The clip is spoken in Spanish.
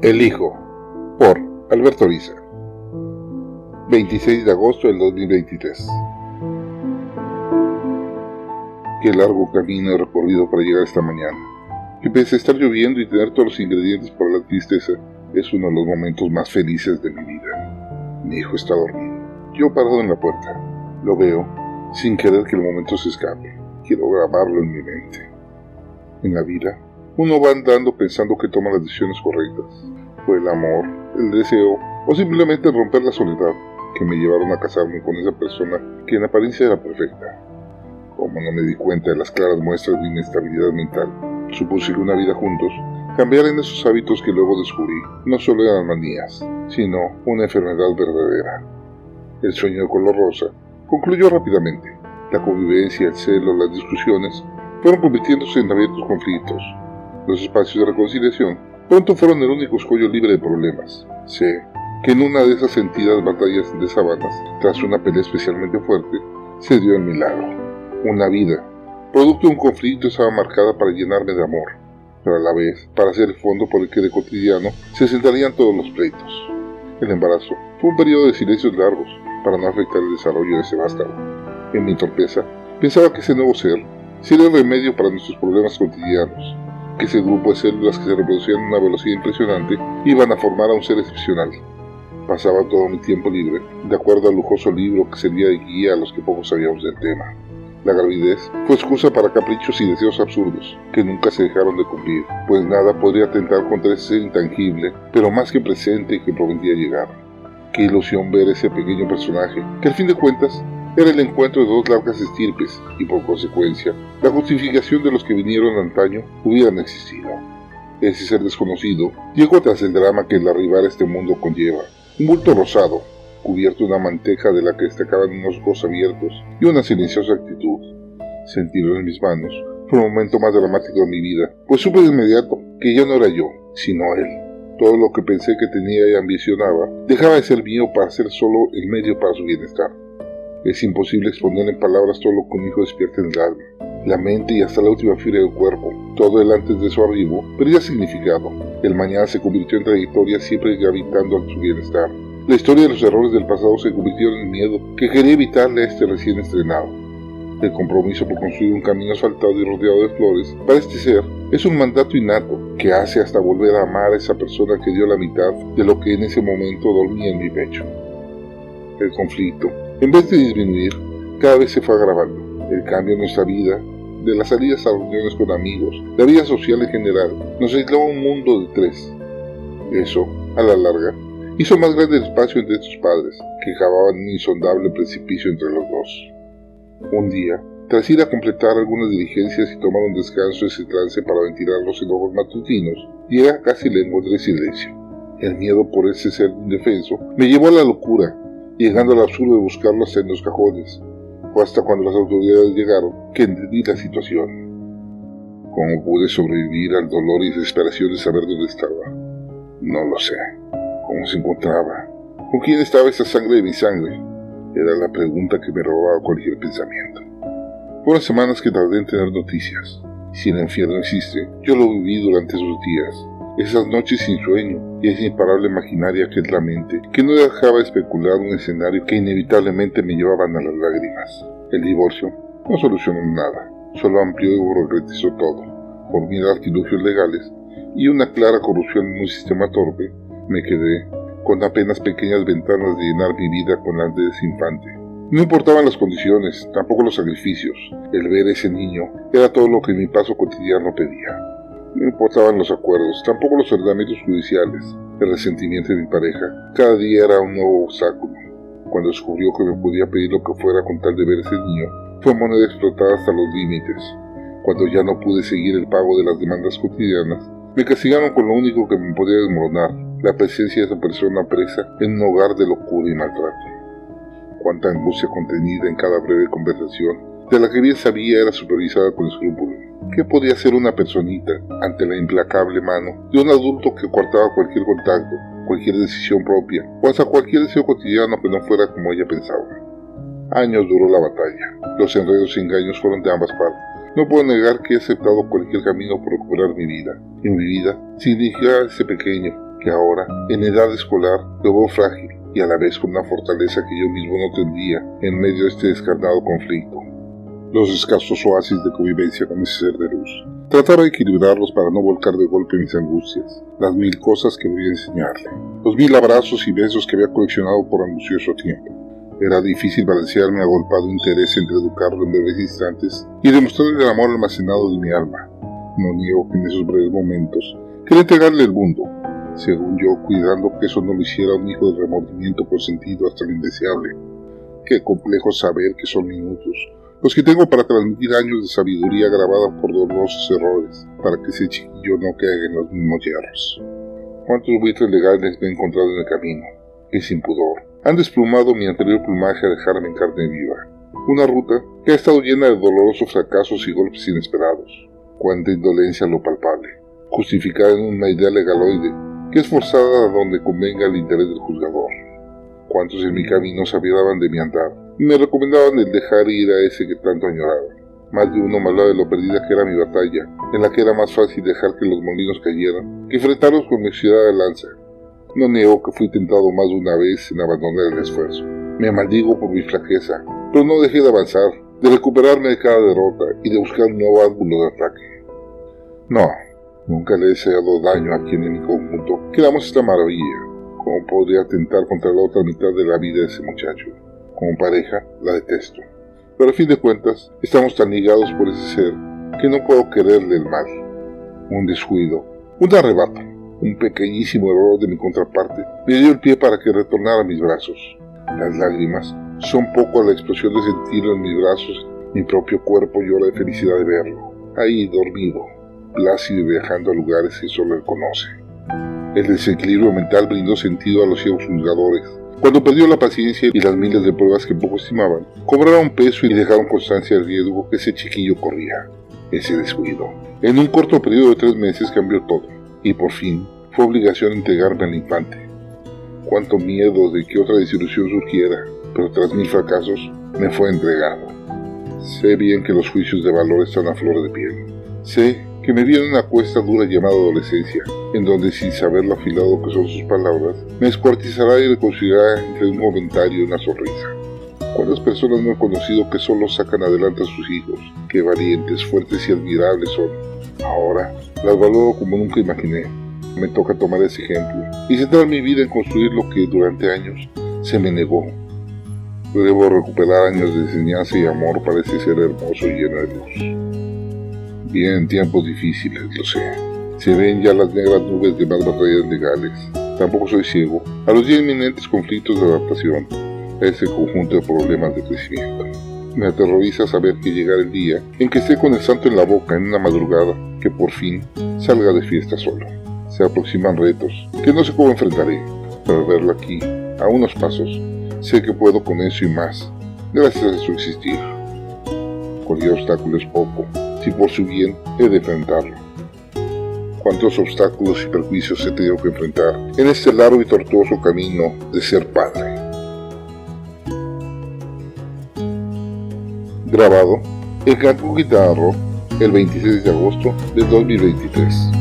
El Hijo, por Alberto Ariza. 26 de agosto del 2023. Qué largo camino he recorrido para llegar esta mañana. Que pese estar lloviendo y tener todos los ingredientes para la tristeza, es uno de los momentos más felices de mi vida. Mi hijo está dormido. Yo parado en la puerta. Lo veo, sin querer que el momento se escape. Quiero grabarlo en mi mente. En la vida, uno va andando pensando que toma las decisiones correctas. Fue el amor, el deseo o simplemente romper la soledad que me llevaron a casarme con esa persona que en apariencia era perfecta. Como no me di cuenta de las claras muestras de inestabilidad mental, supuse que una vida juntos cambiaran esos hábitos que luego descubrí no solo eran manías, sino una enfermedad verdadera. El sueño de color rosa concluyó rápidamente. La convivencia, el celo, las discusiones fueron convirtiéndose en abiertos conflictos, los espacios de reconciliación pronto fueron el único escollo libre de problemas. Sé que en una de esas sentidas batallas de sabanas, tras una pelea especialmente fuerte, se dio el milagro. Una vida, producto de un conflicto, estaba marcada para llenarme de amor, pero a la vez para ser el fondo por el que de cotidiano se sentarían todos los pleitos. El embarazo fue un periodo de silencios largos para no afectar el desarrollo de ese vástago. En mi torpeza, pensaba que ese nuevo ser sería el remedio para nuestros problemas cotidianos, que ese grupo de células que se reproducían a una velocidad impresionante iban a formar a un ser excepcional. Pasaba todo mi tiempo libre, de acuerdo al lujoso libro que servía de guía a los que poco sabíamos del tema. La gravidez fue excusa para caprichos y deseos absurdos, que nunca se dejaron de cumplir, pues nada podría atentar contra ese ser intangible, pero más que presente y que prometía llegar. Qué ilusión ver ese pequeño personaje, que al fin de cuentas era el encuentro de dos largas estirpes y por consecuencia la justificación de los que vinieron antaño hubieran existido. Ese ser desconocido llegó tras el drama que el arribar a este mundo conlleva. Un bulto rosado, cubierto de una manteca de la que destacaban unos ojos abiertos y una silenciosa actitud. Sentirlo en mis manos fue el momento más dramático de mi vida, pues supe de inmediato que ya no era yo, sino él. Todo lo que pensé que tenía y ambicionaba dejaba de ser mío para ser solo el medio para su bienestar. Es imposible exponer en palabras todo lo que un hijo despierta en el alma, la mente y hasta la última fibra del cuerpo. Todo el antes de su arribo perdía significado. El mañana se convirtió en trayectoria siempre gravitando a su bienestar. La historia de los errores del pasado se convirtió en el miedo que quería evitarle a este recién estrenado. El compromiso por construir un camino asfaltado y rodeado de flores para este ser es un mandato innato que hace hasta volver a amar a esa persona que dio la mitad de lo que en ese momento dormía en mi pecho. El conflicto, en vez de disminuir, cada vez se fue agravando. El cambio en nuestra vida, de las salidas a reuniones con amigos, la vida social en general, nos aisló un mundo de tres. Eso, a la larga, hizo más grande el espacio entre estos padres, que cavaban un insondable precipicio entre los dos. Un día, tras ir a completar algunas diligencias y tomar un descanso de ese trance para ventilar los enojos matutinos, llega casi lengua de silencio. El miedo por ese ser indefenso me llevó a la locura llegando al absurdo de buscarlos en los cajones. Fue hasta cuando las autoridades llegaron que entendí la situación. ¿Cómo pude sobrevivir al dolor y desesperación de saber dónde estaba? No lo sé. ¿Cómo se encontraba? ¿Con quién estaba esa sangre de mi sangre? Era la pregunta que me robaba cualquier pensamiento. Fueron semanas que tardé en tener noticias. Si el infierno existe, yo lo viví durante esos días esas noches sin sueño y esa imparable maquinaria que es la mente, que no dejaba de especular un escenario que inevitablemente me llevaban a las lágrimas. El divorcio no solucionó nada, solo amplió y burocratizó todo. Por mil artilugios legales y una clara corrupción en un sistema torpe, me quedé con apenas pequeñas ventanas de llenar mi vida con las de ese infante. No importaban las condiciones, tampoco los sacrificios. El ver a ese niño era todo lo que mi paso cotidiano pedía. No importaban los acuerdos, tampoco los ordenamientos judiciales. El resentimiento de mi pareja cada día era un nuevo obstáculo. Cuando descubrió que me podía pedir lo que fuera con tal de ver a ese niño, fue moneda explotada hasta los límites. Cuando ya no pude seguir el pago de las demandas cotidianas, me castigaron con lo único que me podía desmoronar, la presencia de esa persona presa en un hogar de locura y maltrato. Cuánta angustia contenida en cada breve conversación, de la que bien sabía era supervisada con escrúpulos. ¿Qué podía hacer una personita ante la implacable mano de un adulto que cortaba cualquier contacto, cualquier decisión propia o hasta cualquier deseo cotidiano que no fuera como ella pensaba? Años duró la batalla. Los enredos y engaños fueron de ambas partes. No puedo negar que he aceptado cualquier camino por recuperar mi vida. Y mi vida significa ese pequeño, que ahora, en edad escolar, lo veo frágil y a la vez con una fortaleza que yo mismo no tendría en medio de este descarnado conflicto. Los escasos oasis de convivencia con ese ser de luz. Trataba de equilibrarlos para no volcar de golpe mis angustias, las mil cosas que debía enseñarle, los mil abrazos y besos que había coleccionado por angustioso tiempo. Era difícil balancear mi agolpado interés entre educarlo en breves instantes y demostrarle el amor almacenado de mi alma. No niego que en esos breves momentos quería entregarle el mundo, según yo, cuidando que eso no lo hiciera un hijo de remordimiento consentido hasta lo indeseable. Qué complejo saber que son minutos, los que tengo para transmitir años de sabiduría grabada por dolorosos errores, para que ese chiquillo no caiga en los mismos hierros. ¿Cuántos buitres legales me he encontrado en el camino? Y sin pudor. Han desplumado mi anterior plumaje a dejarme en carne viva. Una ruta que ha estado llena de dolorosos fracasos y golpes inesperados. Cuánta indolencia lo palpable, justificada en una idea legaloide que es forzada a donde convenga el interés del juzgador. Cuántos en mi camino se apiadaban de mi andar y me recomendaban el dejar ir a ese que tanto añoraba. Más de uno me hablaba de lo perdida que era mi batalla, en la que era más fácil dejar que los molinos cayeran que enfrentarlos con mi ciudad de lanza. No niego que fui tentado más de una vez en abandonar el esfuerzo. Me maldigo por mi flaqueza, pero no dejé de avanzar, de recuperarme de cada derrota y de buscar un nuevo ángulo de ataque. No, Nunca le he deseado daño a quien en mi conjunto quedamos esta maravilla. ¿Cómo podría atentar contra la otra mitad de la vida de ese muchacho? Como pareja, la detesto. Pero a fin de cuentas, estamos tan ligados por ese ser que no puedo quererle el mal. Un descuido, un arrebato, un pequeñísimo error de mi contraparte me dio el pie para que retornara a mis brazos. Las lágrimas son poco a la explosión de sentirlo en mis brazos. Mi propio cuerpo llora de felicidad de verlo, ahí dormido, plácido viajando a lugares que solo él conoce. El desequilibrio mental brindó sentido a los ciegos juzgadores. Cuando perdió la paciencia y las miles de pruebas que poco estimaban, cobraron peso y dejaron constancia del riesgo que ese chiquillo corría. Ese descuido. En un corto periodo de tres meses cambió todo, y por fin fue obligación entregarme al infante. Cuánto miedo de que otra desilusión surgiera, pero tras mil fracasos me fue entregado. Sé bien que los juicios de valor están a flor de piel. Sé que me dio una cuesta dura llamada adolescencia, en donde sin saber lo afilado que son sus palabras, me descuartizará y reconstruirá entre un momentario y una sonrisa. ¿Cuántas personas no he conocido que solo sacan adelante a sus hijos? Qué valientes, fuertes y admirables son. Ahora las valoro como nunca imaginé. Me toca tomar ese ejemplo y centrar mi vida en construir lo que durante años se me negó. Debo recuperar años de enseñanza y amor para ese ser hermoso y lleno de luz. Vienen tiempos difíciles, lo sé. Se ven ya las negras nubes de más batallas legales. Tampoco soy ciego a los ya inminentes conflictos de adaptación a ese conjunto de problemas de crecimiento. Me aterroriza saber que llegará el día en que esté con el santo en la boca en una madrugada, que por fin salga de fiesta solo. Se aproximan retos que no sé cómo enfrentaré, pero verlo aquí, a unos pasos, sé que puedo con eso y más, gracias a su existir. Cualquier obstáculo es poco si por su bien he de enfrentarlo. Cuántos obstáculos y perjuicios he tenido que enfrentar en este largo y tortuoso camino de ser padre. Grabado en Cancún Guitarro el 26 de agosto de 2023.